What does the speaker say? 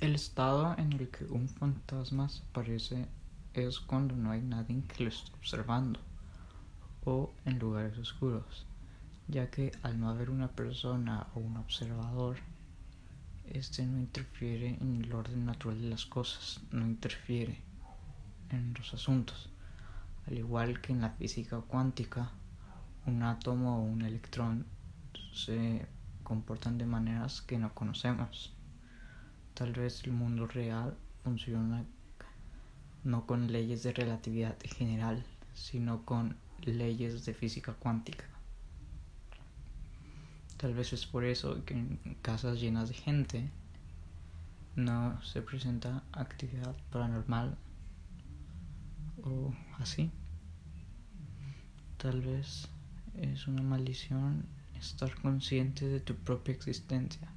El estado en el que un fantasma aparece es cuando no hay nadie que lo esté observando o en lugares oscuros, ya que al no haber una persona o un observador, este no interfiere en el orden natural de las cosas, no interfiere en los asuntos, al igual que en la física cuántica, un átomo o un electrón se comportan de maneras que no conocemos. Tal vez el mundo real funciona no con leyes de relatividad general, sino con leyes de física cuántica. Tal vez es por eso que en casas llenas de gente no se presenta actividad paranormal o así. Tal vez es una maldición estar consciente de tu propia existencia.